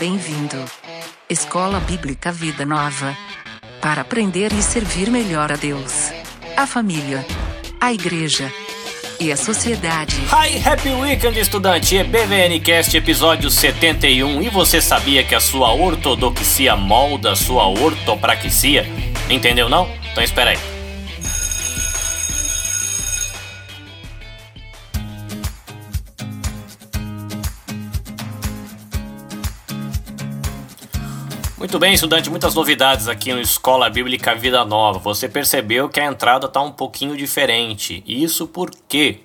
bem-vindo. Escola Bíblica Vida Nova. Para aprender e servir melhor a Deus, a família, a igreja e a sociedade. Hi, Happy Weekend, estudante! EBVNcast episódio 71. E você sabia que a sua ortodoxia molda a sua ortopraxia? Entendeu não? Então espera aí. Muito bem, estudante, muitas novidades aqui no Escola Bíblica Vida Nova. Você percebeu que a entrada está um pouquinho diferente. Isso por quê?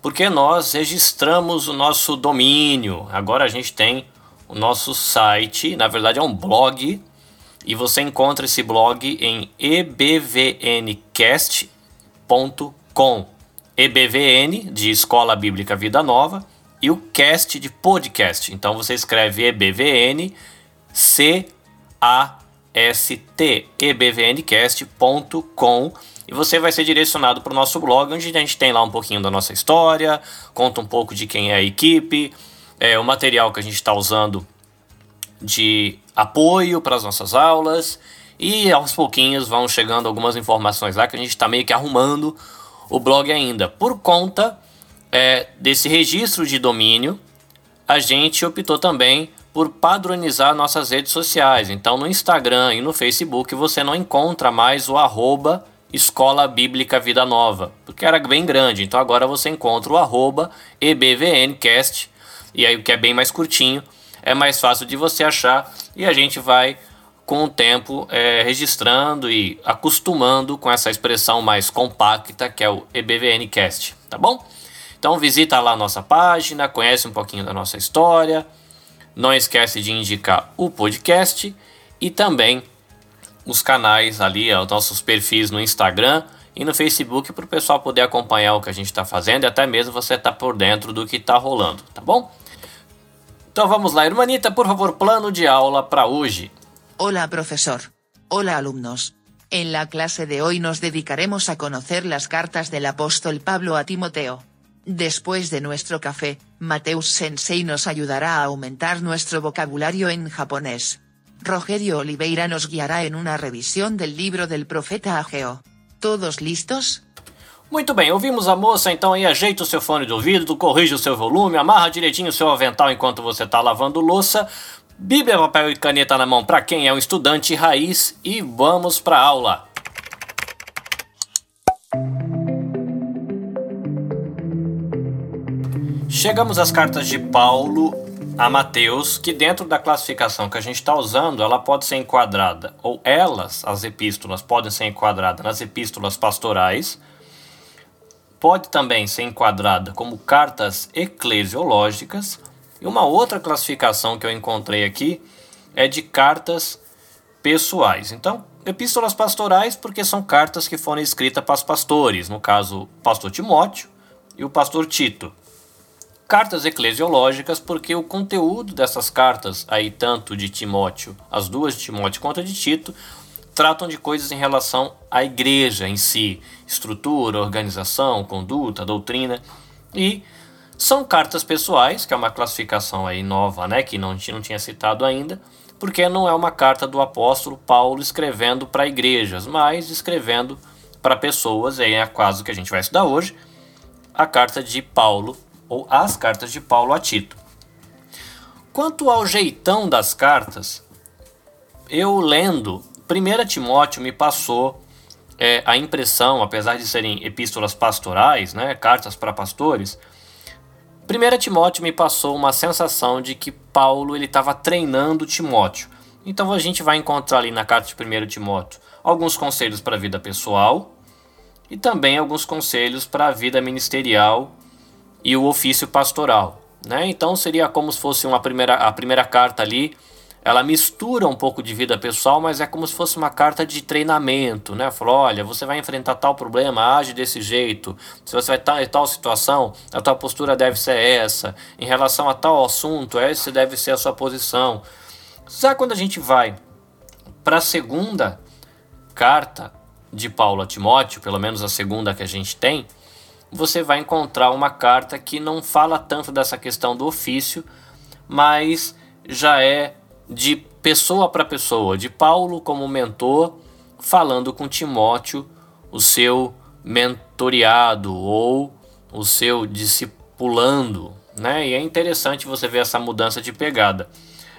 Porque nós registramos o nosso domínio. Agora a gente tem o nosso site, na verdade é um blog, e você encontra esse blog em ebvncast.com. EBVN de Escola Bíblica Vida Nova e o cast de podcast. Então você escreve EBVN C-A-S-T, ebvncast.com e você vai ser direcionado para o nosso blog, onde a gente tem lá um pouquinho da nossa história, conta um pouco de quem é a equipe, é, o material que a gente está usando de apoio para as nossas aulas e aos pouquinhos vão chegando algumas informações lá que a gente está meio que arrumando o blog ainda. Por conta é, desse registro de domínio, a gente optou também por padronizar nossas redes sociais. Então, no Instagram e no Facebook você não encontra mais o arroba Escola Bíblica Vida Nova, porque era bem grande. Então, agora você encontra o arroba EBVNcast, e aí o que é bem mais curtinho, é mais fácil de você achar, e a gente vai com o tempo é, registrando e acostumando com essa expressão mais compacta que é o EBVNcast, tá bom? Então visita lá a nossa página, conhece um pouquinho da nossa história, não esquece de indicar o podcast e também os canais ali, os nossos perfis no Instagram e no Facebook para o pessoal poder acompanhar o que a gente está fazendo e até mesmo você estar tá por dentro do que está rolando, tá bom? Então vamos lá, irmanita, por favor, plano de aula para hoje. Hola, profesor. Hola, alumnos. En la clase de hoy nos dedicaremos a conocer las cartas del apóstol Pablo a Timoteo. Después de nuestro café, Mateus Sensei nos ayudará a aumentar nuestro vocabulario en japonés. Rogerio Oliveira nos guiará en una revisión del libro del profeta Ageo. ¿Todos listos? Muito bem, ouvimos a moça, então aí ajeita o seu fone de ouvido, corrige o seu volume, amarra direitinho o seu avental enquanto você está lavando louça, Bíblia, papel e caneta na mão para quem é um estudante raiz e vamos para aula. Chegamos às cartas de Paulo a Mateus, que dentro da classificação que a gente está usando, ela pode ser enquadrada, ou elas, as epístolas, podem ser enquadradas nas epístolas pastorais, pode também ser enquadrada como cartas eclesiológicas, e uma outra classificação que eu encontrei aqui é de cartas pessoais. Então, epístolas pastorais, porque são cartas que foram escritas para os pastores, no caso, o pastor Timóteo e o pastor Tito cartas eclesiológicas, porque o conteúdo dessas cartas, aí tanto de Timóteo, as duas de Timóteo quanto de Tito, tratam de coisas em relação à igreja em si, estrutura, organização, conduta, doutrina, e são cartas pessoais, que é uma classificação aí nova, né, que não, não tinha citado ainda, porque não é uma carta do apóstolo Paulo escrevendo para igrejas, mas escrevendo para pessoas, aí é a caso que a gente vai estudar hoje, a carta de Paulo ou as cartas de Paulo a Tito. Quanto ao jeitão das cartas, eu lendo, 1 Timóteo me passou é, a impressão, apesar de serem epístolas pastorais, né, cartas para pastores, 1 Timóteo me passou uma sensação de que Paulo ele estava treinando Timóteo. Então a gente vai encontrar ali na carta de 1 Timóteo alguns conselhos para a vida pessoal e também alguns conselhos para a vida ministerial e o ofício pastoral. Né? Então seria como se fosse uma primeira, a primeira carta ali, ela mistura um pouco de vida pessoal, mas é como se fosse uma carta de treinamento, né? Falou, olha, você vai enfrentar tal problema, age desse jeito. Se você vai estar em tal situação, a tua postura deve ser essa. Em relação a tal assunto, essa deve ser a sua posição. Já quando a gente vai para a segunda carta de Paulo a Timóteo, pelo menos a segunda que a gente tem, você vai encontrar uma carta que não fala tanto dessa questão do ofício, mas já é de pessoa para pessoa, de Paulo como mentor, falando com Timóteo, o seu mentoriado ou o seu discipulando, né? E é interessante você ver essa mudança de pegada.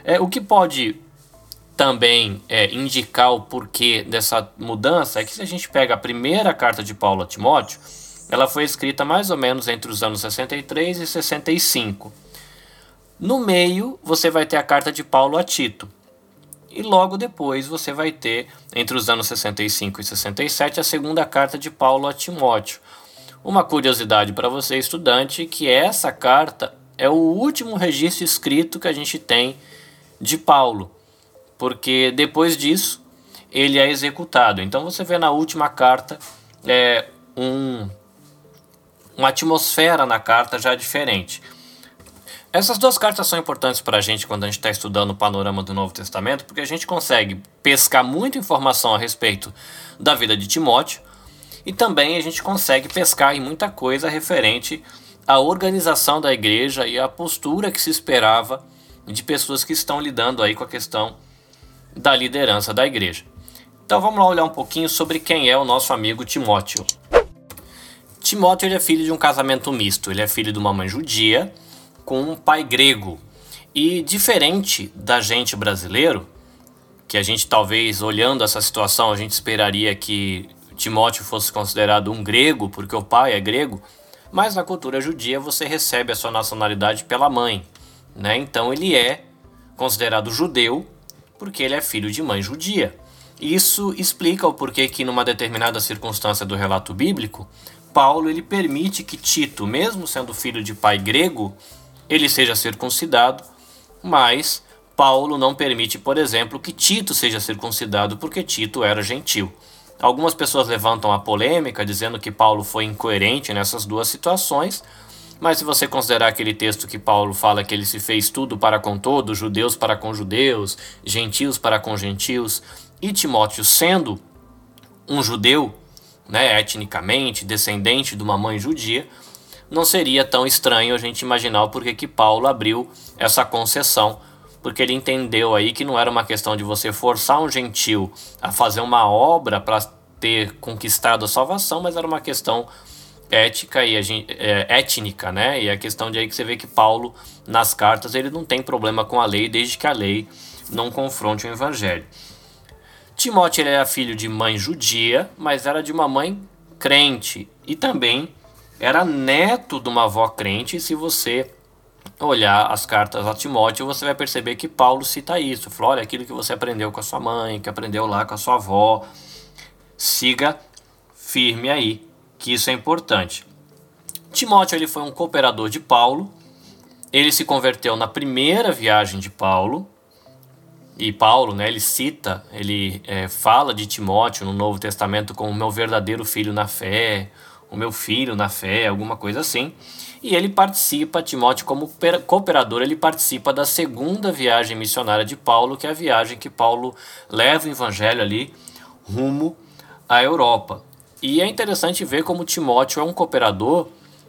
É, o que pode também é, indicar o porquê dessa mudança é que se a gente pega a primeira carta de Paulo a Timóteo, ela foi escrita mais ou menos entre os anos 63 e 65. No meio, você vai ter a carta de Paulo a Tito. E logo depois você vai ter, entre os anos 65 e 67, a segunda carta de Paulo a Timóteo. Uma curiosidade para você, estudante, que essa carta é o último registro escrito que a gente tem de Paulo, porque depois disso ele é executado. Então você vê na última carta é, um, uma atmosfera na carta já diferente. Essas duas cartas são importantes para a gente quando a gente está estudando o panorama do Novo Testamento, porque a gente consegue pescar muita informação a respeito da vida de Timóteo e também a gente consegue pescar em muita coisa referente à organização da igreja e à postura que se esperava de pessoas que estão lidando aí com a questão da liderança da igreja. Então vamos lá olhar um pouquinho sobre quem é o nosso amigo Timóteo. Timóteo ele é filho de um casamento misto. Ele é filho de uma mãe judia com um pai grego. E diferente da gente brasileiro, que a gente talvez olhando essa situação, a gente esperaria que Timóteo fosse considerado um grego, porque o pai é grego, mas na cultura judia você recebe a sua nacionalidade pela mãe, né? Então ele é considerado judeu porque ele é filho de mãe judia. Isso explica o porquê que numa determinada circunstância do relato bíblico, Paulo ele permite que Tito, mesmo sendo filho de pai grego, ele seja circuncidado, mas Paulo não permite, por exemplo, que Tito seja circuncidado porque Tito era gentil. Algumas pessoas levantam a polêmica dizendo que Paulo foi incoerente nessas duas situações, mas se você considerar aquele texto que Paulo fala que ele se fez tudo para com todos, judeus para com judeus, gentios para com gentios, e Timóteo sendo um judeu, né, etnicamente, descendente de uma mãe judia, não seria tão estranho a gente imaginar o porquê que Paulo abriu essa concessão, porque ele entendeu aí que não era uma questão de você forçar um gentil a fazer uma obra para ter conquistado a salvação, mas era uma questão ética e é, étnica, né? E a questão de aí que você vê que Paulo nas cartas ele não tem problema com a lei desde que a lei não confronte o evangelho. Timóteo ele era filho de mãe judia, mas era de uma mãe crente e também era neto de uma avó crente. E se você olhar as cartas a Timóteo, você vai perceber que Paulo cita isso. Falou, olha, aquilo que você aprendeu com a sua mãe, que aprendeu lá com a sua avó, siga firme aí, que isso é importante. Timóteo ele foi um cooperador de Paulo. Ele se converteu na primeira viagem de Paulo. E Paulo, né, ele cita, ele é, fala de Timóteo no Novo Testamento como meu verdadeiro filho na fé, o meu filho na fé, alguma coisa assim. E ele participa, Timóteo, como cooperador, ele participa da segunda viagem missionária de Paulo, que é a viagem que Paulo leva o evangelho ali rumo à Europa. E é interessante ver como Timóteo é um cooperador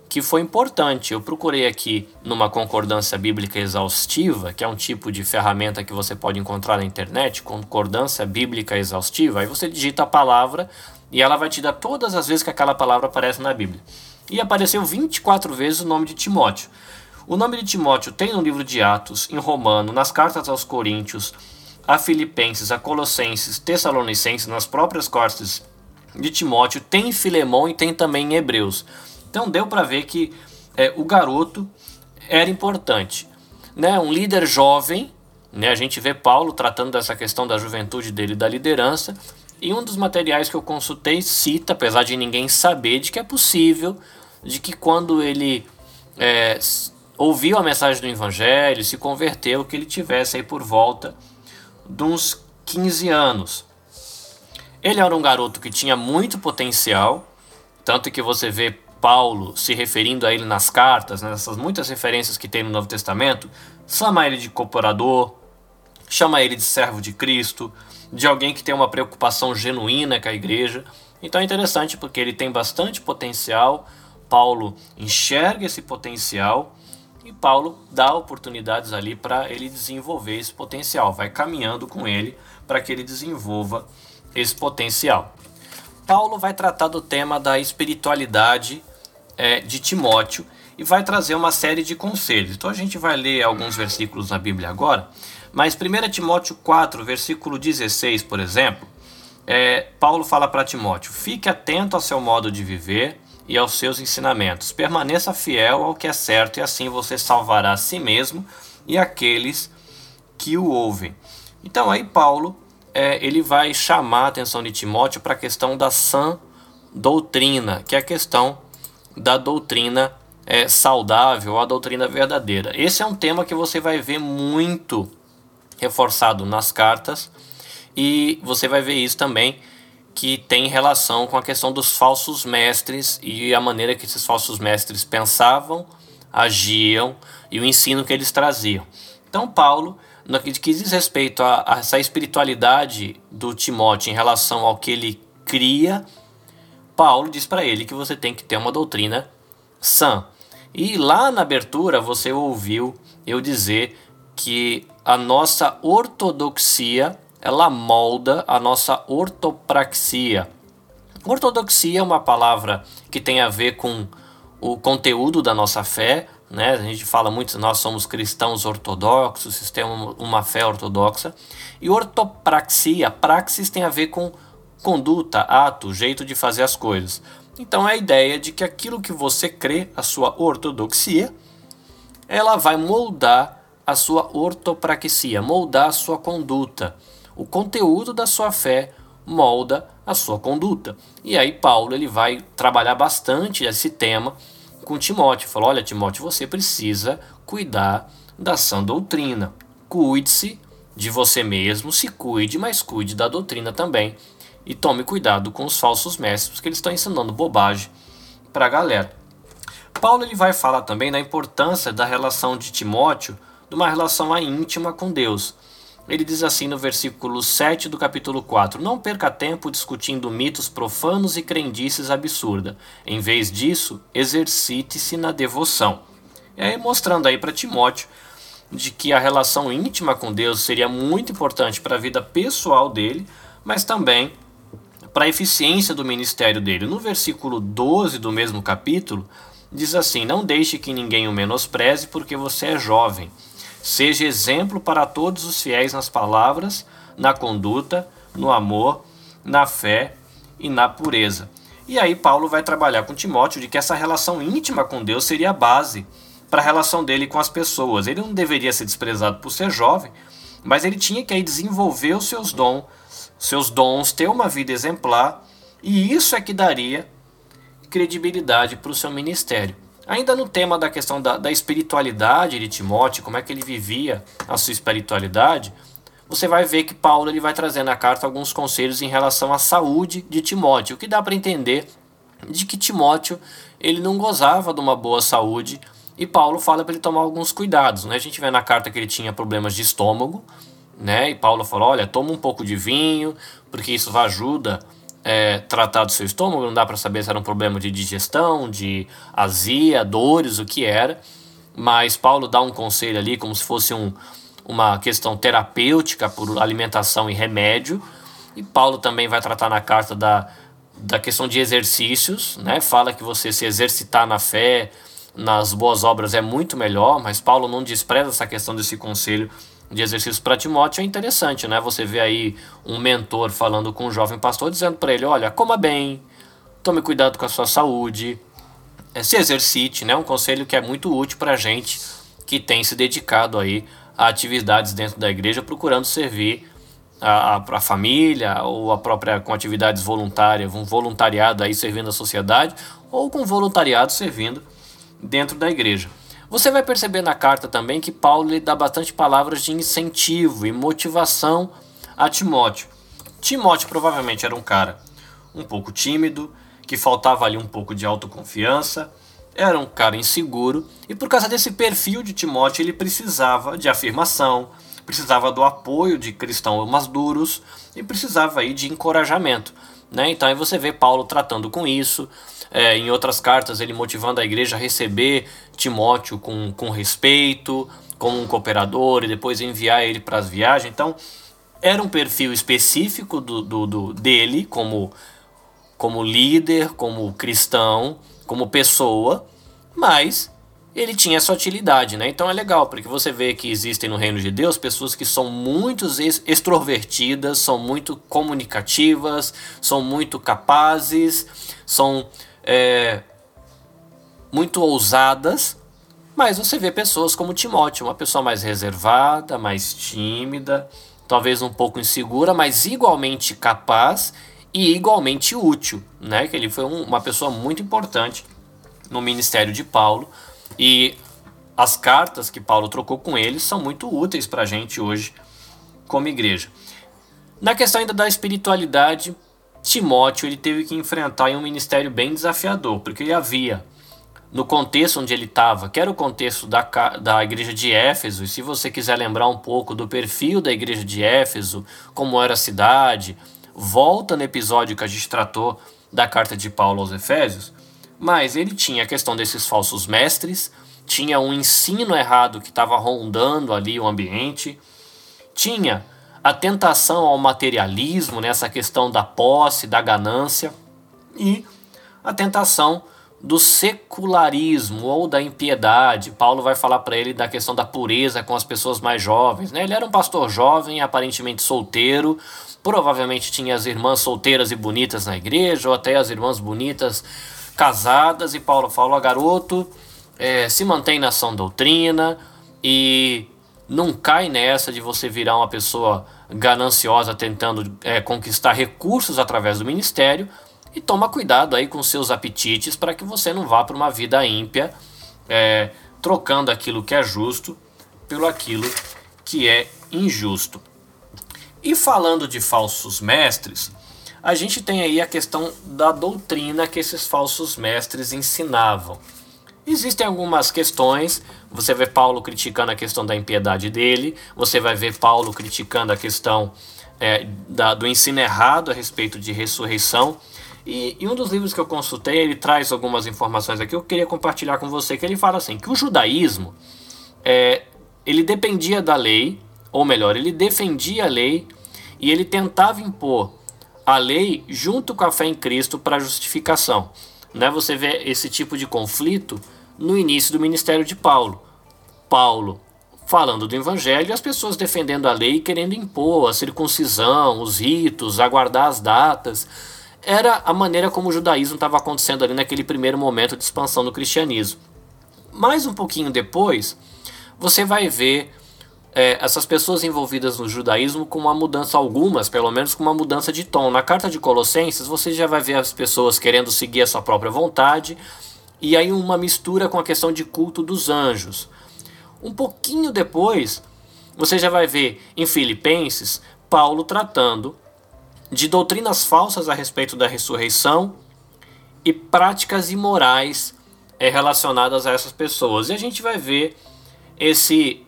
que foi importante. Eu procurei aqui numa concordância bíblica exaustiva, que é um tipo de ferramenta que você pode encontrar na internet, concordância bíblica exaustiva. Aí você digita a palavra e ela vai te dar todas as vezes que aquela palavra aparece na Bíblia. E apareceu 24 vezes o nome de Timóteo. O nome de Timóteo tem no livro de Atos, em Romano, nas cartas aos Coríntios, a Filipenses, a Colossenses, Tessalonicenses, nas próprias cartas de Timóteo, tem em Filemão e tem também em Hebreus. Então deu para ver que é, o garoto era importante. Né? Um líder jovem, né? a gente vê Paulo tratando dessa questão da juventude dele da liderança, e um dos materiais que eu consultei cita, apesar de ninguém saber, de que é possível, de que quando ele é, ouviu a mensagem do Evangelho, se converteu, que ele tivesse aí por volta de uns 15 anos. Ele era um garoto que tinha muito potencial, tanto que você vê Paulo se referindo a ele nas cartas, né, nessas muitas referências que tem no Novo Testamento, chama ele de cooperador, chama ele de servo de Cristo, de alguém que tem uma preocupação genuína com a igreja. Então é interessante porque ele tem bastante potencial, Paulo enxerga esse potencial E Paulo dá oportunidades ali para ele desenvolver esse potencial, vai caminhando com ele para que ele desenvolva esse potencial. Paulo vai tratar do tema da espiritualidade é, de Timóteo e vai trazer uma série de conselhos. Então a gente vai ler alguns versículos na Bíblia agora, mas 1 Timóteo 4, versículo 16, por exemplo, é, Paulo fala para Timóteo: fique atento ao seu modo de viver e aos seus ensinamentos, permaneça fiel ao que é certo e assim você salvará a si mesmo e aqueles que o ouvem. Então aí Paulo é, ele vai chamar a atenção de Timóteo para a questão da sã doutrina, que é a questão da doutrina é, saudável, a doutrina verdadeira. Esse é um tema que você vai ver muito reforçado nas cartas e você vai ver isso também que tem relação com a questão dos falsos mestres e a maneira que esses falsos mestres pensavam, agiam e o ensino que eles traziam. Então Paulo no que diz respeito a, a essa espiritualidade do Timóteo em relação ao que ele cria, Paulo diz para ele que você tem que ter uma doutrina sã. E lá na abertura você ouviu eu dizer que a nossa ortodoxia ela molda a nossa ortopraxia. Ortodoxia é uma palavra que tem a ver com o conteúdo da nossa fé, né? A gente fala muito, nós somos cristãos ortodoxos, temos uma fé ortodoxa. E ortopraxia, praxis tem a ver com conduta, ato, jeito de fazer as coisas. Então é a ideia de que aquilo que você crê, a sua ortodoxia, ela vai moldar a sua ortopraxia, moldar a sua conduta. O conteúdo da sua fé molda a sua conduta. E aí Paulo ele vai trabalhar bastante esse tema com Timóteo. Falou: olha, Timóteo, você precisa cuidar da sã doutrina. Cuide-se de você mesmo, se cuide, mas cuide da doutrina também. E tome cuidado com os falsos mestres, porque eles estão ensinando bobagem para a galera. Paulo ele vai falar também da importância da relação de Timóteo, de uma relação íntima com Deus. Ele diz assim no versículo 7 do capítulo 4: Não perca tempo discutindo mitos profanos e crendices absurdas. Em vez disso, exercite-se na devoção. E aí, mostrando aí para Timóteo de que a relação íntima com Deus seria muito importante para a vida pessoal dele, mas também para a eficiência do ministério dele. No versículo 12 do mesmo capítulo, diz assim: Não deixe que ninguém o menospreze, porque você é jovem. Seja exemplo para todos os fiéis nas palavras, na conduta, no amor, na fé e na pureza. E aí Paulo vai trabalhar com Timóteo de que essa relação íntima com Deus seria a base para a relação dele com as pessoas. Ele não deveria ser desprezado por ser jovem, mas ele tinha que aí desenvolver os seus dons, seus dons, ter uma vida exemplar, e isso é que daria credibilidade para o seu ministério. Ainda no tema da questão da, da espiritualidade de Timóteo, como é que ele vivia a sua espiritualidade, você vai ver que Paulo ele vai trazer na carta alguns conselhos em relação à saúde de Timóteo, o que dá para entender de que Timóteo ele não gozava de uma boa saúde e Paulo fala para ele tomar alguns cuidados. Né? A gente vê na carta que ele tinha problemas de estômago, né? e Paulo falou: olha, toma um pouco de vinho, porque isso vai ajuda é, tratar do seu estômago, não dá para saber se era um problema de digestão, de azia, dores, o que era. Mas Paulo dá um conselho ali, como se fosse um, uma questão terapêutica por alimentação e remédio. E Paulo também vai tratar na carta da, da questão de exercícios, né? Fala que você se exercitar na fé, nas boas obras é muito melhor, mas Paulo não despreza essa questão desse conselho de exercícios para Timóteo é interessante, né? Você vê aí um mentor falando com um jovem pastor, dizendo para ele: olha, coma bem, tome cuidado com a sua saúde, eh, se exercite, né? Um conselho que é muito útil para gente que tem se dedicado aí a atividades dentro da igreja, procurando servir a, a, a família ou a própria com atividades voluntárias, um voluntariado aí servindo a sociedade ou com voluntariado servindo dentro da igreja. Você vai perceber na carta também que Paulo lhe dá bastante palavras de incentivo e motivação a Timóteo. Timóteo provavelmente era um cara um pouco tímido, que faltava ali um pouco de autoconfiança, era um cara inseguro e por causa desse perfil de Timóteo ele precisava de afirmação, precisava do apoio de cristãos mais duros e precisava aí de encorajamento. Né? Então aí você vê Paulo tratando com isso. É, em outras cartas, ele motivando a igreja a receber Timóteo com, com respeito, como um cooperador, e depois enviar ele para as viagens. Então, era um perfil específico do, do, do, dele como, como líder, como cristão, como pessoa, mas ele tinha essa utilidade, né? Então é legal, porque você vê que existem no reino de Deus pessoas que são muito extrovertidas, são muito comunicativas, são muito capazes, são é, muito ousadas, mas você vê pessoas como Timóteo, uma pessoa mais reservada, mais tímida, talvez um pouco insegura, mas igualmente capaz e igualmente útil, né? Que ele foi um, uma pessoa muito importante no ministério de Paulo e as cartas que Paulo trocou com ele são muito úteis para a gente hoje como igreja. Na questão ainda da espiritualidade, Timóteo ele teve que enfrentar um ministério bem desafiador, porque ele havia no contexto onde ele estava, que era o contexto da, da igreja de Éfeso, e se você quiser lembrar um pouco do perfil da igreja de Éfeso, como era a cidade, volta no episódio que a gente tratou da carta de Paulo aos Efésios, mas ele tinha a questão desses falsos mestres, tinha um ensino errado que estava rondando ali o ambiente, tinha a tentação ao materialismo, nessa né, questão da posse, da ganância, e a tentação do secularismo ou da impiedade. Paulo vai falar para ele da questão da pureza com as pessoas mais jovens. Né? Ele era um pastor jovem, aparentemente solteiro, provavelmente tinha as irmãs solteiras e bonitas na igreja, ou até as irmãs bonitas casadas. E Paulo fala: garoto, é, se mantém na sã doutrina e não cai nessa de você virar uma pessoa gananciosa tentando é, conquistar recursos através do ministério e toma cuidado aí com seus apetites para que você não vá para uma vida ímpia, é, trocando aquilo que é justo pelo aquilo que é injusto. E falando de falsos mestres, a gente tem aí a questão da doutrina que esses falsos mestres ensinavam. Existem algumas questões, você vê Paulo criticando a questão da impiedade dele, você vai ver Paulo criticando a questão é, da, do ensino errado a respeito de ressurreição. E, e, um dos livros que eu consultei, ele traz algumas informações aqui, eu queria compartilhar com você, que ele fala assim, que o judaísmo, é, ele dependia da lei, ou melhor, ele defendia a lei e ele tentava impor a lei junto com a fé em Cristo para justificação. Né? Você vê esse tipo de conflito no início do ministério de Paulo. Paulo falando do evangelho e as pessoas defendendo a lei querendo impor a circuncisão, os ritos, aguardar as datas era a maneira como o judaísmo estava acontecendo ali naquele primeiro momento de expansão do cristianismo. Mais um pouquinho depois, você vai ver é, essas pessoas envolvidas no judaísmo com uma mudança, algumas pelo menos, com uma mudança de tom. Na carta de Colossenses, você já vai ver as pessoas querendo seguir a sua própria vontade, e aí uma mistura com a questão de culto dos anjos. Um pouquinho depois, você já vai ver em Filipenses Paulo tratando de doutrinas falsas a respeito da ressurreição e práticas imorais é, relacionadas a essas pessoas. E a gente vai ver esse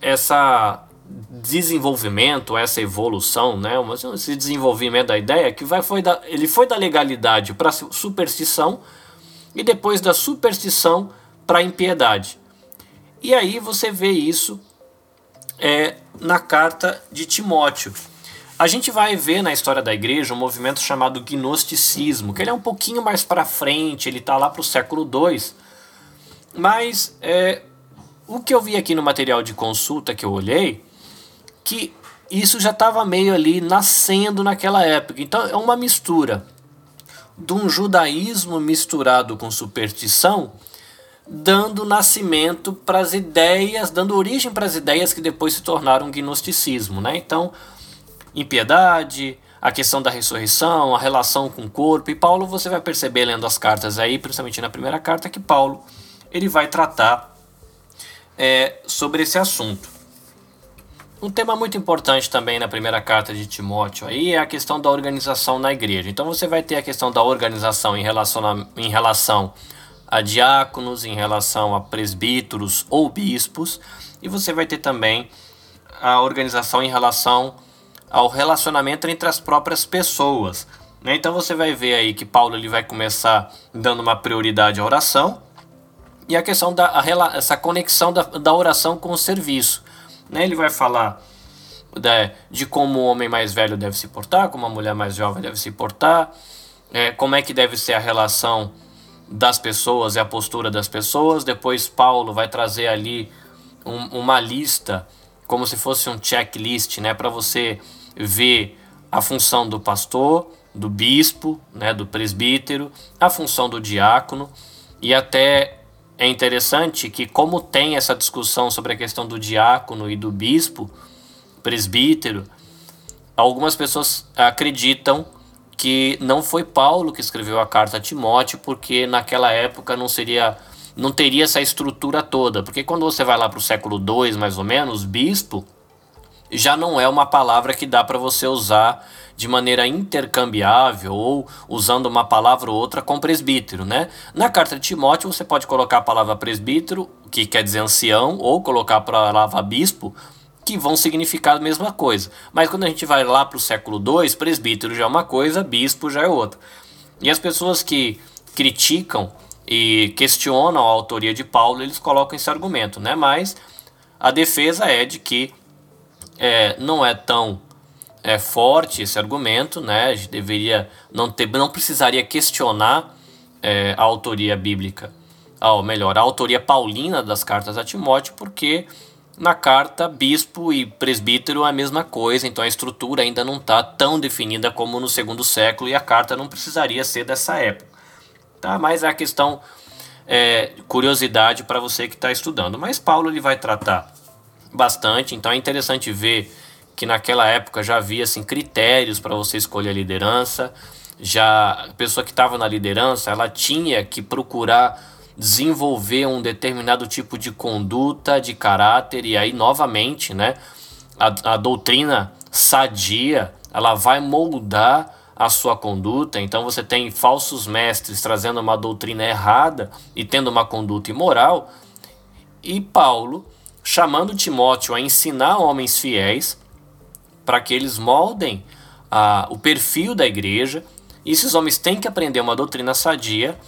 essa desenvolvimento, essa evolução, né, esse desenvolvimento da ideia que vai foi da, ele foi da legalidade para superstição e depois da superstição para impiedade. E aí você vê isso é, na carta de Timóteo. A gente vai ver na história da igreja um movimento chamado gnosticismo, que ele é um pouquinho mais para frente, ele está lá para o século II. Mas é, o que eu vi aqui no material de consulta que eu olhei, que isso já estava meio ali nascendo naquela época. Então é uma mistura de um judaísmo misturado com superstição, dando nascimento para as ideias, dando origem para as ideias que depois se tornaram gnosticismo, né? Então impiedade, a questão da ressurreição, a relação com o corpo. E Paulo, você vai perceber lendo as cartas aí, principalmente na primeira carta, que Paulo ele vai tratar é, sobre esse assunto. Um tema muito importante também na primeira carta de Timóteo aí é a questão da organização na igreja. Então você vai ter a questão da organização em relação a, em relação a diáconos, em relação a presbíteros ou bispos, e você vai ter também a organização em relação ao relacionamento entre as próprias pessoas. Né? Então você vai ver aí que Paulo ele vai começar dando uma prioridade à oração e a questão da a, essa conexão da, da oração com o serviço. Né? Ele vai falar de, de como o homem mais velho deve se portar, como a mulher mais jovem deve se portar, é, como é que deve ser a relação das pessoas e a postura das pessoas. Depois Paulo vai trazer ali um, uma lista, como se fosse um checklist, né, para você ver a função do pastor, do bispo, né, do presbítero, a função do diácono e até é interessante que como tem essa discussão sobre a questão do diácono e do bispo, presbítero, algumas pessoas acreditam que não foi Paulo que escreveu a carta a Timóteo, porque naquela época não seria não teria essa estrutura toda, porque quando você vai lá para o século II, mais ou menos, bispo já não é uma palavra que dá para você usar de maneira intercambiável ou usando uma palavra ou outra com presbítero, né? Na carta de Timóteo você pode colocar a palavra presbítero, que quer dizer ancião, ou colocar a palavra bispo, que vão significar a mesma coisa. Mas quando a gente vai lá para o século II, presbítero já é uma coisa, bispo já é outra. E as pessoas que criticam e questionam a autoria de Paulo, eles colocam esse argumento, né? Mas a defesa é de que é, não é tão é, forte esse argumento, né? A gente deveria não ter, não precisaria questionar é, a autoria bíblica, ou melhor, a autoria paulina das cartas a Timóteo, porque na carta, bispo e presbítero é a mesma coisa, então a estrutura ainda não está tão definida como no segundo século e a carta não precisaria ser dessa época. Tá? Mas é a questão, é, curiosidade para você que está estudando. Mas Paulo ele vai tratar bastante, então é interessante ver que naquela época já havia assim, critérios para você escolher a liderança, já a pessoa que estava na liderança ela tinha que procurar desenvolver um determinado tipo de conduta, de caráter, e aí novamente, né, a, a doutrina sadia, ela vai moldar a sua conduta. Então você tem falsos mestres trazendo uma doutrina errada e tendo uma conduta imoral, e Paulo chamando Timóteo a ensinar homens fiéis para que eles moldem a, o perfil da igreja. E esses homens têm que aprender uma doutrina sadia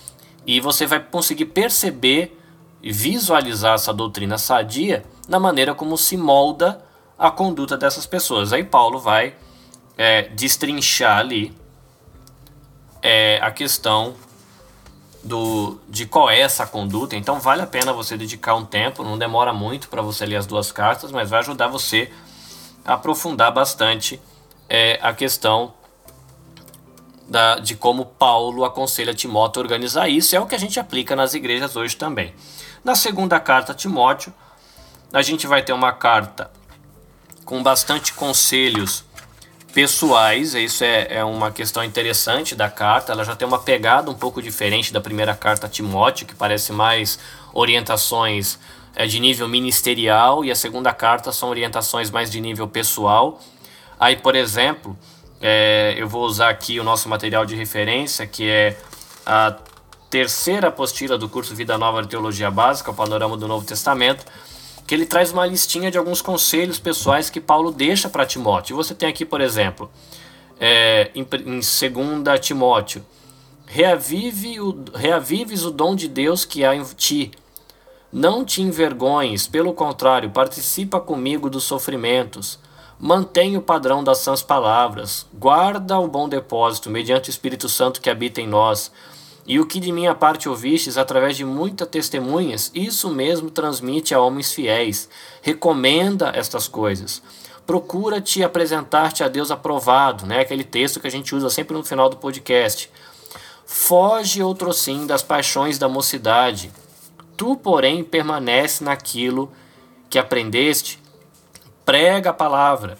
e você vai conseguir perceber e visualizar essa doutrina sadia na maneira como se molda a conduta dessas pessoas. Aí Paulo vai é, destrinchar ali é, a questão do, de qual é essa conduta. Então vale a pena você dedicar um tempo, não demora muito para você ler as duas cartas, mas vai ajudar você a aprofundar bastante é, a questão da, de como Paulo aconselha Timóteo a organizar isso, é o que a gente aplica nas igrejas hoje também. Na segunda carta a Timóteo, a gente vai ter uma carta com bastante conselhos pessoais, isso é, é uma questão interessante da carta, ela já tem uma pegada um pouco diferente da primeira carta a Timóteo, que parece mais orientações é, de nível ministerial, e a segunda carta são orientações mais de nível pessoal. Aí, por exemplo, é, eu vou usar aqui o nosso material de referência, que é a terceira apostila do curso Vida Nova de Teologia Básica, o Panorama do Novo Testamento, que ele traz uma listinha de alguns conselhos pessoais que Paulo deixa para Timóteo. Você tem aqui, por exemplo, é, em, em 2 Timóteo, reavive o, reavives o dom de Deus que há em ti. Não te envergonhes, pelo contrário, participa comigo dos sofrimentos Mantém o padrão das sãs palavras, guarda o bom depósito, mediante o Espírito Santo que habita em nós. E o que de minha parte ouvistes através de muitas testemunhas, isso mesmo transmite a homens fiéis. Recomenda estas coisas. Procura-te apresentar-te a Deus aprovado, né? Aquele texto que a gente usa sempre no final do podcast. Foge outro sim das paixões da mocidade. Tu, porém, permanece naquilo que aprendeste prega a palavra,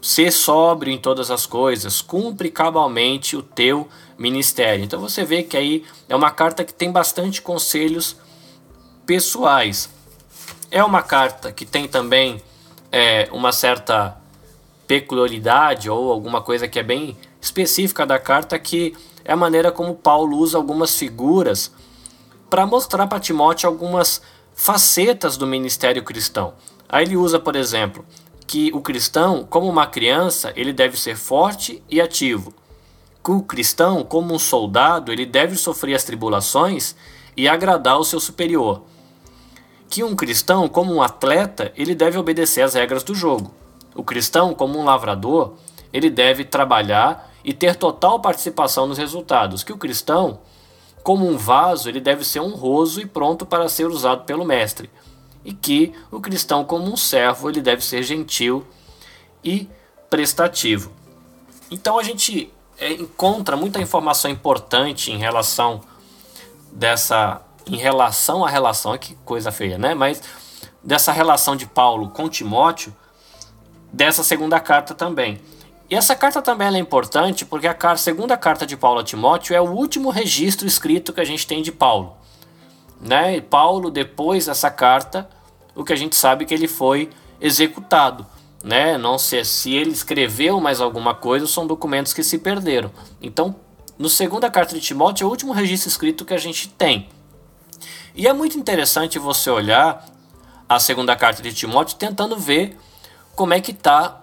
ser sóbrio em todas as coisas, cumpre cabalmente o teu ministério. Então você vê que aí é uma carta que tem bastante conselhos pessoais. É uma carta que tem também é, uma certa peculiaridade ou alguma coisa que é bem específica da carta, que é a maneira como Paulo usa algumas figuras para mostrar para Timóteo algumas facetas do ministério cristão. Aí ele usa, por exemplo, que o cristão, como uma criança, ele deve ser forte e ativo. Que o cristão, como um soldado, ele deve sofrer as tribulações e agradar o seu superior. Que um cristão, como um atleta, ele deve obedecer às regras do jogo. O cristão, como um lavrador, ele deve trabalhar e ter total participação nos resultados. Que o cristão, como um vaso, ele deve ser honroso e pronto para ser usado pelo mestre. E que o cristão, como um servo, ele deve ser gentil e prestativo. Então a gente é, encontra muita informação importante em relação dessa em relação à relação, que coisa feia, né? Mas dessa relação de Paulo com Timóteo, dessa segunda carta também. E essa carta também é importante porque a segunda carta de Paulo a Timóteo é o último registro escrito que a gente tem de Paulo. Né? E Paulo, depois dessa carta, o que a gente sabe é que ele foi executado. Né? Não sei se ele escreveu mais alguma coisa, são documentos que se perderam. Então, no segunda carta de Timóteo é o último registro escrito que a gente tem. E é muito interessante você olhar a segunda carta de Timóteo tentando ver como é que está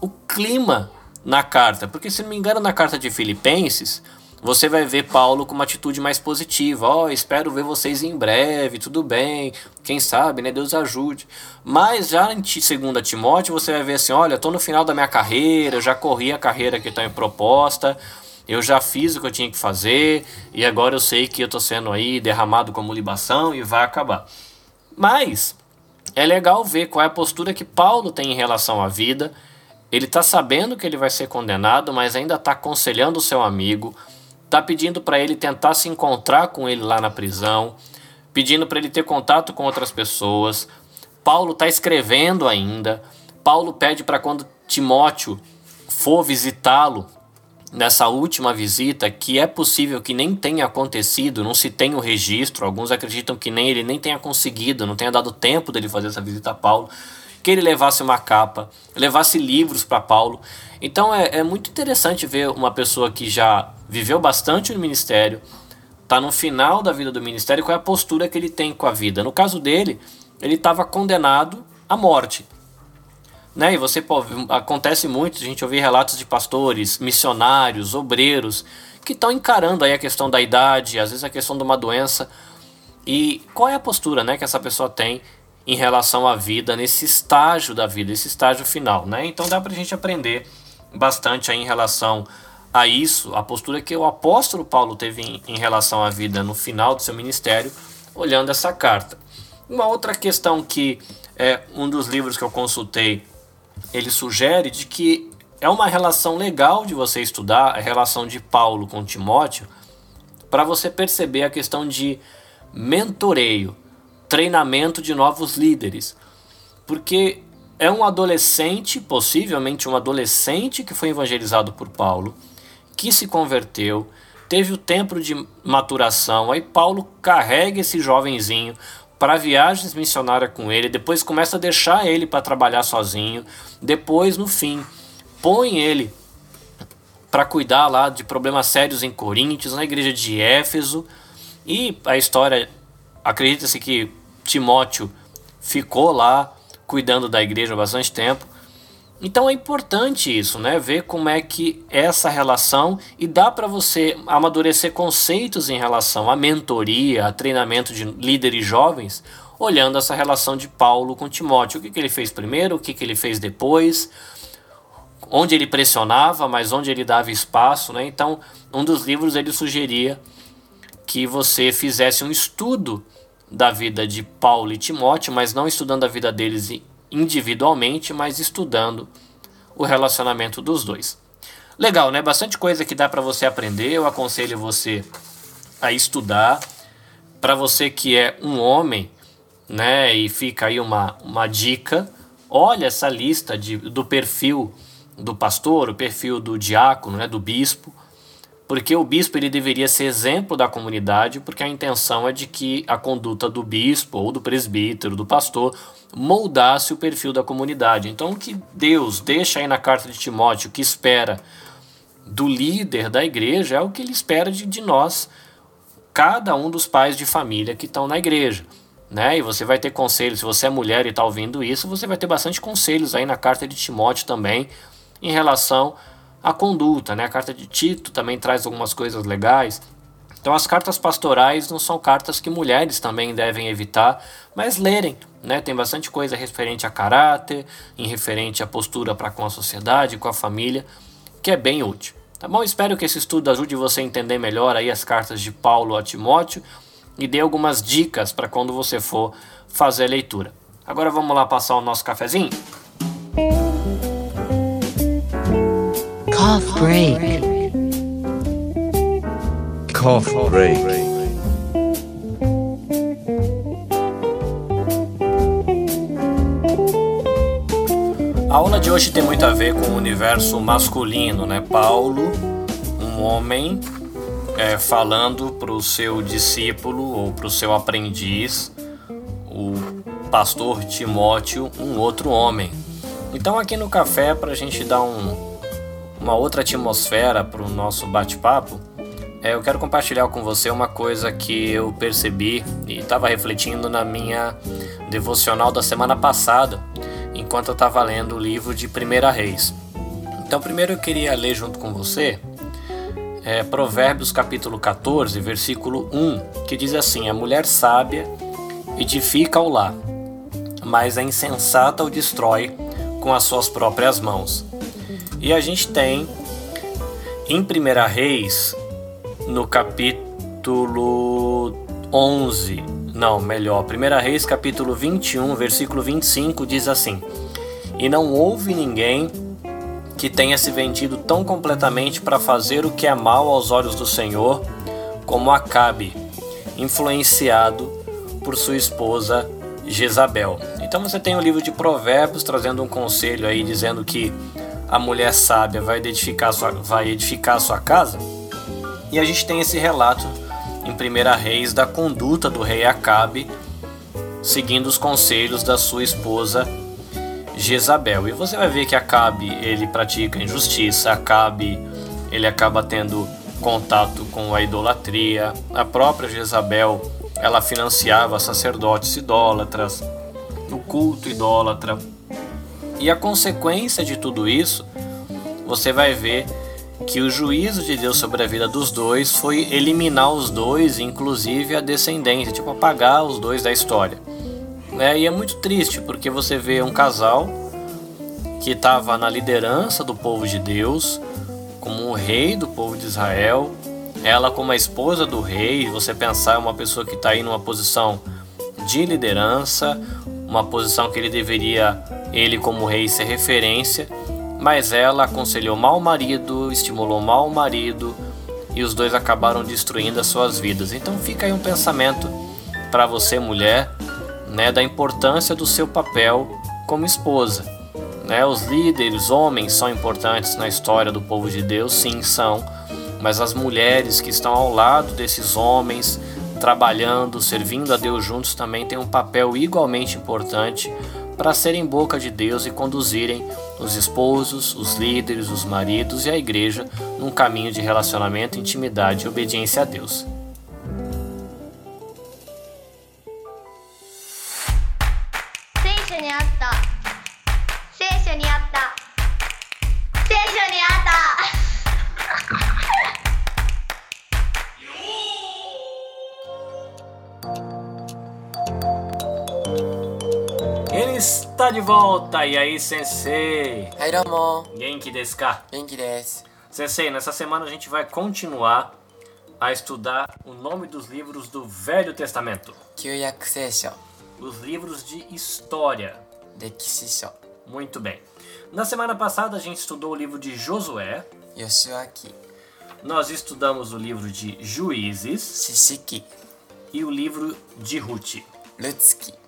o clima na carta. Porque, se não me engano, na carta de Filipenses, você vai ver Paulo com uma atitude mais positiva. Ó, oh, espero ver vocês em breve, tudo bem, quem sabe, né? Deus ajude. Mas já em 2 Timóteo, você vai ver assim: olha, estou no final da minha carreira, já corri a carreira que está em proposta, eu já fiz o que eu tinha que fazer, e agora eu sei que eu estou sendo aí derramado como libação e vai acabar. Mas é legal ver qual é a postura que Paulo tem em relação à vida ele está sabendo que ele vai ser condenado, mas ainda está aconselhando o seu amigo, está pedindo para ele tentar se encontrar com ele lá na prisão, pedindo para ele ter contato com outras pessoas. Paulo está escrevendo ainda. Paulo pede para quando Timóteo for visitá-lo nessa última visita, que é possível que nem tenha acontecido, não se tem o registro, alguns acreditam que nem ele nem tenha conseguido, não tenha dado tempo dele fazer essa visita a Paulo que ele levasse uma capa, levasse livros para Paulo. Então é, é muito interessante ver uma pessoa que já viveu bastante no ministério, está no final da vida do ministério, qual é a postura que ele tem com a vida. No caso dele, ele estava condenado à morte. Né? E você pô, acontece muito, a gente ouvir relatos de pastores, missionários, obreiros, que estão encarando aí a questão da idade, às vezes a questão de uma doença. E qual é a postura né, que essa pessoa tem em relação à vida nesse estágio da vida, esse estágio final, né? Então dá para a gente aprender bastante em relação a isso, a postura que o apóstolo Paulo teve em, em relação à vida no final do seu ministério, olhando essa carta. Uma outra questão que é um dos livros que eu consultei, ele sugere de que é uma relação legal de você estudar a relação de Paulo com Timóteo, para você perceber a questão de mentoreio treinamento de novos líderes. Porque é um adolescente, possivelmente um adolescente que foi evangelizado por Paulo, que se converteu, teve o tempo de maturação, aí Paulo carrega esse jovenzinho para viagens missionárias com ele, depois começa a deixar ele para trabalhar sozinho, depois no fim põe ele para cuidar lá de problemas sérios em Coríntios, na igreja de Éfeso, e a história acredita-se que Timóteo ficou lá cuidando da igreja bastante tempo. Então é importante isso, né? Ver como é que essa relação e dá para você amadurecer conceitos em relação à mentoria, a treinamento de líderes jovens, olhando essa relação de Paulo com Timóteo. O que, que ele fez primeiro, o que, que ele fez depois, onde ele pressionava, mas onde ele dava espaço, né? Então, um dos livros ele sugeria que você fizesse um estudo da vida de Paulo e Timóteo, mas não estudando a vida deles individualmente, mas estudando o relacionamento dos dois. Legal, né? Bastante coisa que dá para você aprender. Eu aconselho você a estudar. Para você que é um homem, né? E fica aí uma, uma dica. Olha essa lista de, do perfil do pastor, o perfil do diácono, né? Do bispo porque o bispo ele deveria ser exemplo da comunidade, porque a intenção é de que a conduta do bispo ou do presbítero, do pastor, moldasse o perfil da comunidade. Então, o que Deus deixa aí na carta de Timóteo, que espera do líder da igreja, é o que ele espera de, de nós, cada um dos pais de família que estão na igreja. Né? E você vai ter conselhos, se você é mulher e está ouvindo isso, você vai ter bastante conselhos aí na carta de Timóteo também, em relação a conduta, né? A carta de Tito também traz algumas coisas legais. Então as cartas pastorais não são cartas que mulheres também devem evitar, mas lerem, né? Tem bastante coisa referente a caráter, em referente à postura para com a sociedade, com a família, que é bem útil. Tá bom? Espero que esse estudo ajude você a entender melhor aí as cartas de Paulo a Timóteo e dê algumas dicas para quando você for fazer a leitura. Agora vamos lá passar o nosso cafezinho? Cough break. Cough break. A aula de hoje tem muito a ver com o universo masculino, né? Paulo, um homem, é, falando para o seu discípulo ou para o seu aprendiz, o pastor Timóteo, um outro homem. Então, aqui no café, para a gente dar um, uma outra atmosfera para o nosso bate-papo, é, eu quero compartilhar com você uma coisa que eu percebi e estava refletindo na minha devocional da semana passada, enquanto eu estava lendo o livro de Primeira Reis. Então, primeiro eu queria ler junto com você é, Provérbios capítulo 14, versículo 1, que diz assim: A mulher sábia edifica o lar, mas a insensata o destrói com as suas próprias mãos. E a gente tem em Primeira Reis no capítulo 11, não, melhor, 1 Reis capítulo 21, versículo 25 diz assim: E não houve ninguém que tenha se vendido tão completamente para fazer o que é mal aos olhos do Senhor, como Acabe, influenciado por sua esposa Jezabel. Então você tem o livro de Provérbios trazendo um conselho aí dizendo que a mulher sábia vai edificar sua, vai edificar sua casa e a gente tem esse relato em 1 Reis da conduta do rei Acabe, seguindo os conselhos da sua esposa Jezabel. E você vai ver que Acabe ele pratica injustiça, Acabe ele acaba tendo contato com a idolatria. A própria Jezabel ela financiava sacerdotes idólatras, o culto idólatra. E a consequência de tudo isso, você vai ver que o juízo de Deus sobre a vida dos dois foi eliminar os dois, inclusive a descendência, tipo apagar os dois da história. Né? E é muito triste porque você vê um casal que estava na liderança do povo de Deus, como o rei do povo de Israel, ela como a esposa do rei, você pensar uma pessoa que está aí numa posição de liderança, uma posição que ele deveria, ele como rei, ser referência, mas ela aconselhou mal o marido, estimulou mal o marido e os dois acabaram destruindo as suas vidas. Então fica aí um pensamento para você, mulher, né, da importância do seu papel como esposa. Né? Os líderes, homens, são importantes na história do povo de Deus, sim, são, mas as mulheres que estão ao lado desses homens, trabalhando, servindo a Deus juntos, também têm um papel igualmente importante para serem boca de Deus e conduzirem os esposos, os líderes, os maridos e a igreja num caminho de relacionamento, intimidade e obediência a Deus. Volta! E aí, sensei? Hai domo. Genki desu ka? Genki desu. Sensei, nessa semana a gente vai continuar a estudar o nome dos livros do Velho Testamento. Kyuyaku Seisho. Os livros de história. Dekishisho. Muito bem. Na semana passada a gente estudou o livro de Josué. Yoshiaki. Nós estudamos o livro de Juízes Shishiki. e o livro de Ruth. Rutsuki.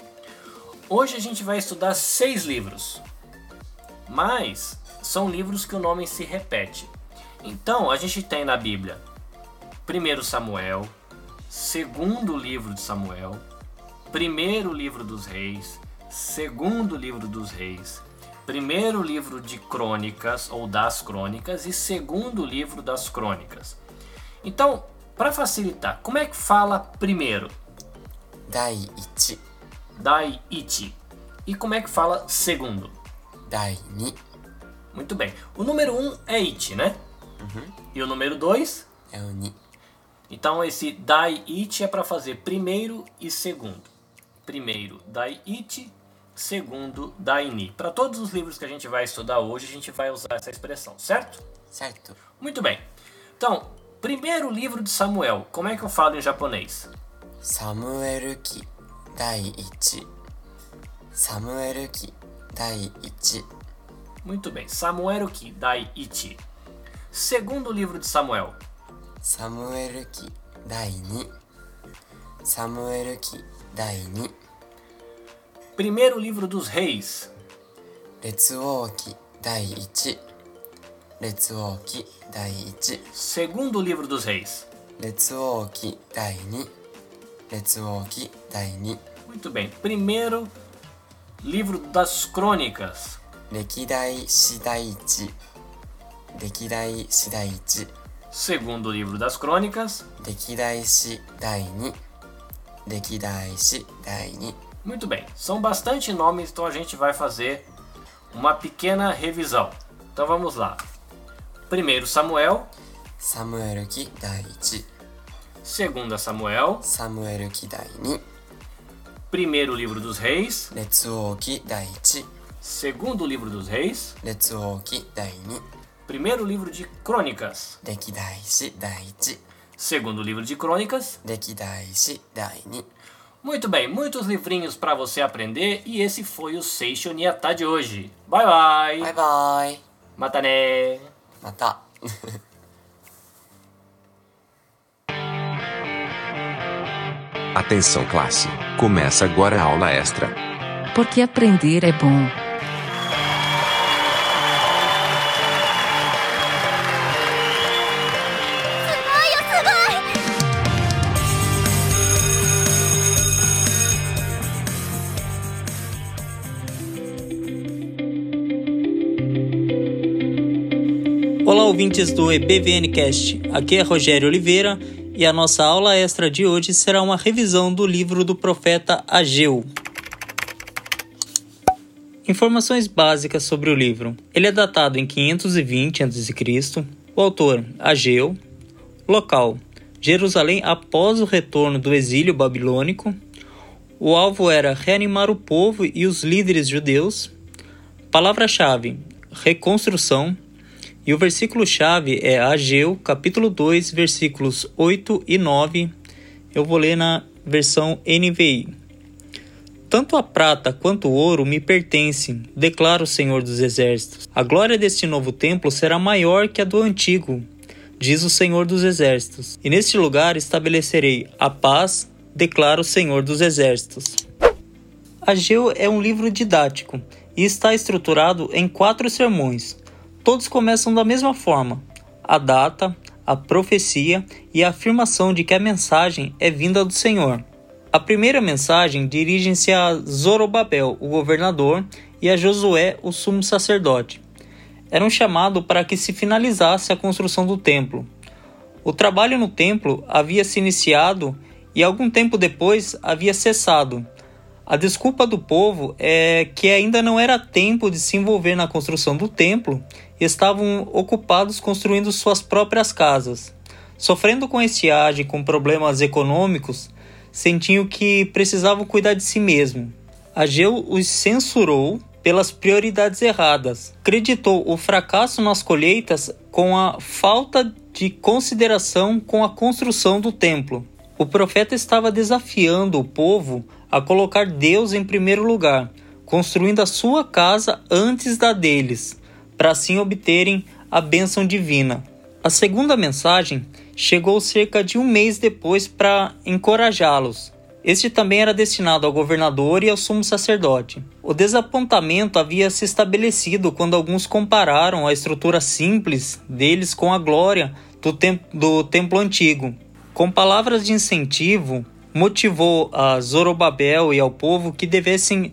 Hoje a gente vai estudar seis livros, mas são livros que o nome se repete. Então a gente tem na Bíblia primeiro Samuel, segundo livro de Samuel, primeiro livro dos reis, segundo livro dos reis, primeiro livro de crônicas ou das crônicas e segundo livro das crônicas. Então, para facilitar, como é que fala primeiro? Dai ichi. Dai Ichi. E como é que fala segundo? Dai Ni. Muito bem. O número 1 um é Ichi, né? Uhum. E o número 2? É o Ni. Então esse Dai Ichi é para fazer primeiro e segundo. Primeiro Dai Ichi, segundo Dai Ni. Para todos os livros que a gente vai estudar hoje, a gente vai usar essa expressão, certo? Certo. Muito bem. Então, primeiro livro de Samuel. Como é que eu falo em japonês? Samuel Ki. 第1サムエル記第1 Muito bem, Samuel Ki Dai Segundo livro de Samuel. サムエル記第2サムエル記第2 Primeiro livro dos reis. 列王記第1列王記第1 Segundo livro dos reis. 列王記第2 Let's Walk 第 2. Muito bem. Primeiro livro das crônicas. Rekidai Shidaichi. Shi Shidaichi. Segundo livro das crônicas. Rekidai Shidaichi. Rekidai Shidaichi. Muito bem. São bastante nomes, então a gente vai fazer uma pequena revisão. Então vamos lá. Primeiro Samuel. Samuel Ki Daichi. Segunda Samuel, Samuel Kidai Primeiro Livro dos Reis, Retsuo Kidaichi, Segundo Livro dos Reis, Retsuo Kidai Primeiro Livro de Crônicas, Dekidaishi Daichi, Segundo Livro de Crônicas, Dekidaishi Dai. Muito bem, muitos livrinhos para você aprender e esse foi o seishoniatad de hoje. Bye bye. Bye bye. Mata né. Mata. Atenção classe, começa agora a aula extra. Porque aprender é bom. Olá, ouvintes do EBVNcast. Aqui é Rogério Oliveira e a nossa aula extra de hoje será uma revisão do livro do profeta Ageu. Informações básicas sobre o livro. Ele é datado em 520 a.C. O autor, Ageu. Local: Jerusalém após o retorno do exílio babilônico. O alvo era reanimar o povo e os líderes judeus. Palavra-chave: reconstrução. E o versículo-chave é Ageu, capítulo 2, versículos 8 e 9. Eu vou ler na versão NVI. Tanto a prata quanto o ouro me pertencem, declara o Senhor dos Exércitos. A glória deste novo templo será maior que a do antigo, diz o Senhor dos Exércitos. E neste lugar estabelecerei a paz, declara o Senhor dos Exércitos. Ageu é um livro didático e está estruturado em quatro sermões. Todos começam da mesma forma: a data, a profecia e a afirmação de que a mensagem é vinda do Senhor. A primeira mensagem dirige-se a Zorobabel, o governador, e a Josué, o sumo sacerdote. Era um chamado para que se finalizasse a construção do templo. O trabalho no templo havia se iniciado e algum tempo depois havia cessado. A desculpa do povo é que ainda não era tempo de se envolver na construção do templo e estavam ocupados construindo suas próprias casas. Sofrendo com estiagem e com problemas econômicos, sentiam que precisavam cuidar de si mesmo. Ageu os censurou pelas prioridades erradas. Acreditou o fracasso nas colheitas com a falta de consideração com a construção do templo. O profeta estava desafiando o povo a colocar Deus em primeiro lugar, construindo a sua casa antes da deles, para assim obterem a bênção divina. A segunda mensagem chegou cerca de um mês depois para encorajá-los. Este também era destinado ao governador e ao sumo sacerdote. O desapontamento havia se estabelecido quando alguns compararam a estrutura simples deles com a glória do, tem do templo antigo. Com palavras de incentivo, motivou a Zorobabel e ao povo que devessem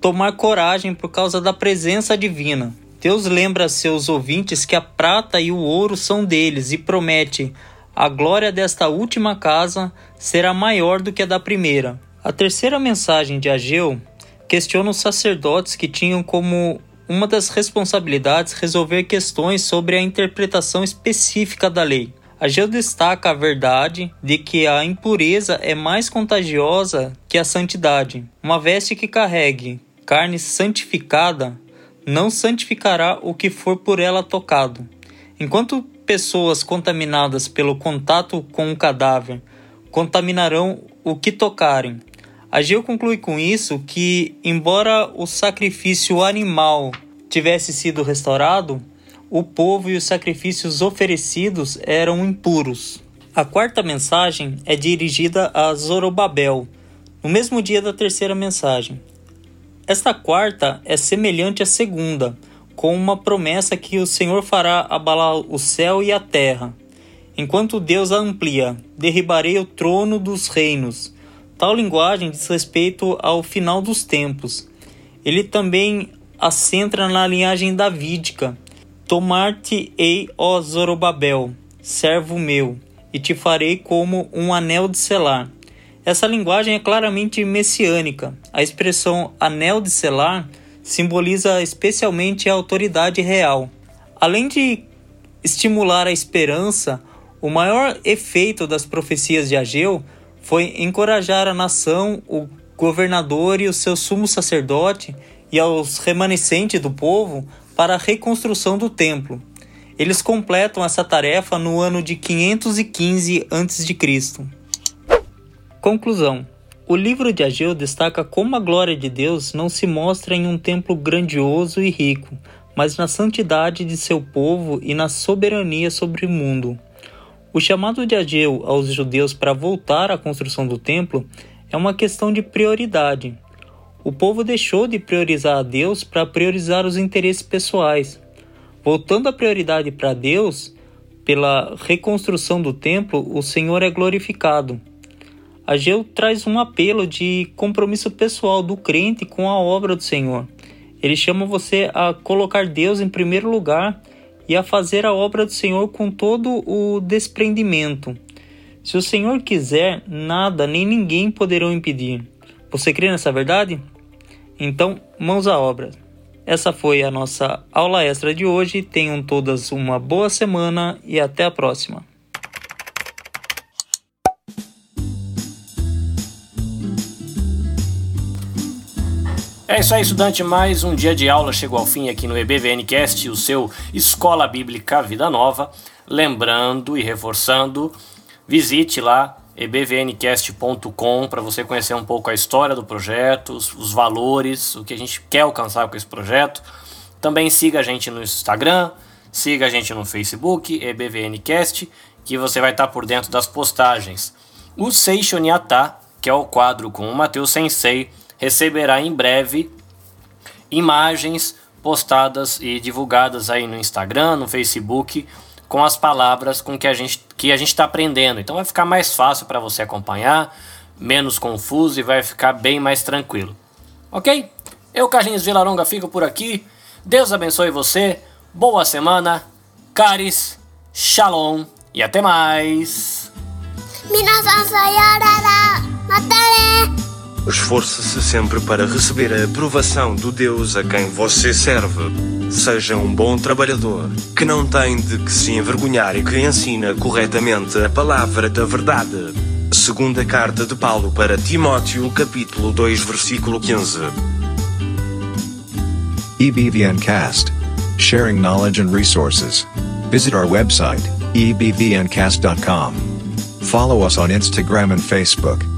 tomar coragem por causa da presença divina. Deus lembra a seus ouvintes que a prata e o ouro são deles e promete: a glória desta última casa será maior do que a da primeira. A terceira mensagem de Ageu questiona os sacerdotes que tinham como uma das responsabilidades resolver questões sobre a interpretação específica da lei. Ageu destaca a verdade de que a impureza é mais contagiosa que a santidade. Uma veste que carregue carne santificada não santificará o que for por ela tocado. Enquanto pessoas contaminadas pelo contato com o cadáver contaminarão o que tocarem. Ageu conclui com isso que, embora o sacrifício animal tivesse sido restaurado, o povo e os sacrifícios oferecidos eram impuros. A quarta mensagem é dirigida a Zorobabel, no mesmo dia da terceira mensagem. Esta quarta é semelhante à segunda, com uma promessa que o Senhor fará abalar o céu e a terra. Enquanto Deus a amplia, derribarei o trono dos reinos. Tal linguagem diz respeito ao final dos tempos. Ele também ascentra na linhagem davídica. Tomar-te-ei, ó Zorobabel, servo meu, e te farei como um anel de selar. Essa linguagem é claramente messiânica. A expressão anel de selar simboliza especialmente a autoridade real. Além de estimular a esperança, o maior efeito das profecias de Ageu foi encorajar a nação, o governador e o seu sumo sacerdote e aos remanescentes do povo para a reconstrução do templo. Eles completam essa tarefa no ano de 515 a.C. Conclusão o livro de Ageu destaca como a glória de Deus não se mostra em um templo grandioso e rico, mas na santidade de seu povo e na soberania sobre o mundo. O chamado de Ageu aos judeus para voltar à construção do templo é uma questão de prioridade. O povo deixou de priorizar a Deus para priorizar os interesses pessoais. Voltando a prioridade para Deus, pela reconstrução do templo, o Senhor é glorificado. Ageu traz um apelo de compromisso pessoal do crente com a obra do Senhor. Ele chama você a colocar Deus em primeiro lugar e a fazer a obra do Senhor com todo o desprendimento. Se o Senhor quiser, nada nem ninguém poderão impedir. Você crê nessa verdade? Então, mãos à obra. Essa foi a nossa aula extra de hoje. Tenham todas uma boa semana e até a próxima. É isso aí, estudante. Mais um dia de aula chegou ao fim aqui no EBVNcast, o seu Escola Bíblica Vida Nova. Lembrando e reforçando, visite lá ebvncast.com para você conhecer um pouco a história do projeto, os, os, valores, o que a gente quer alcançar com esse projeto. Também siga a gente no Instagram, siga a gente no Facebook, EBVNcast, que você vai estar por dentro das postagens. O Seishoniatá, que é o quadro com o Matheus Sensei, receberá em breve imagens postadas e divulgadas aí no Instagram, no Facebook, com as palavras com que a gente que a gente está aprendendo. Então vai ficar mais fácil para você acompanhar, menos confuso e vai ficar bem mais tranquilo. Ok? Eu, Carlinhos Vilaronga, fico por aqui. Deus abençoe você. Boa semana. Caris, Shalom e até mais. Esforce-se sempre para receber a aprovação do Deus a quem você serve. Seja um bom trabalhador, que não tem de que se envergonhar e que ensina corretamente a palavra da verdade. Segunda carta de Paulo para Timóteo, capítulo 2, versículo 15. EBVNcast. Sharing knowledge and resources. Visit our website, ebvncast.com. Follow us on Instagram and Facebook.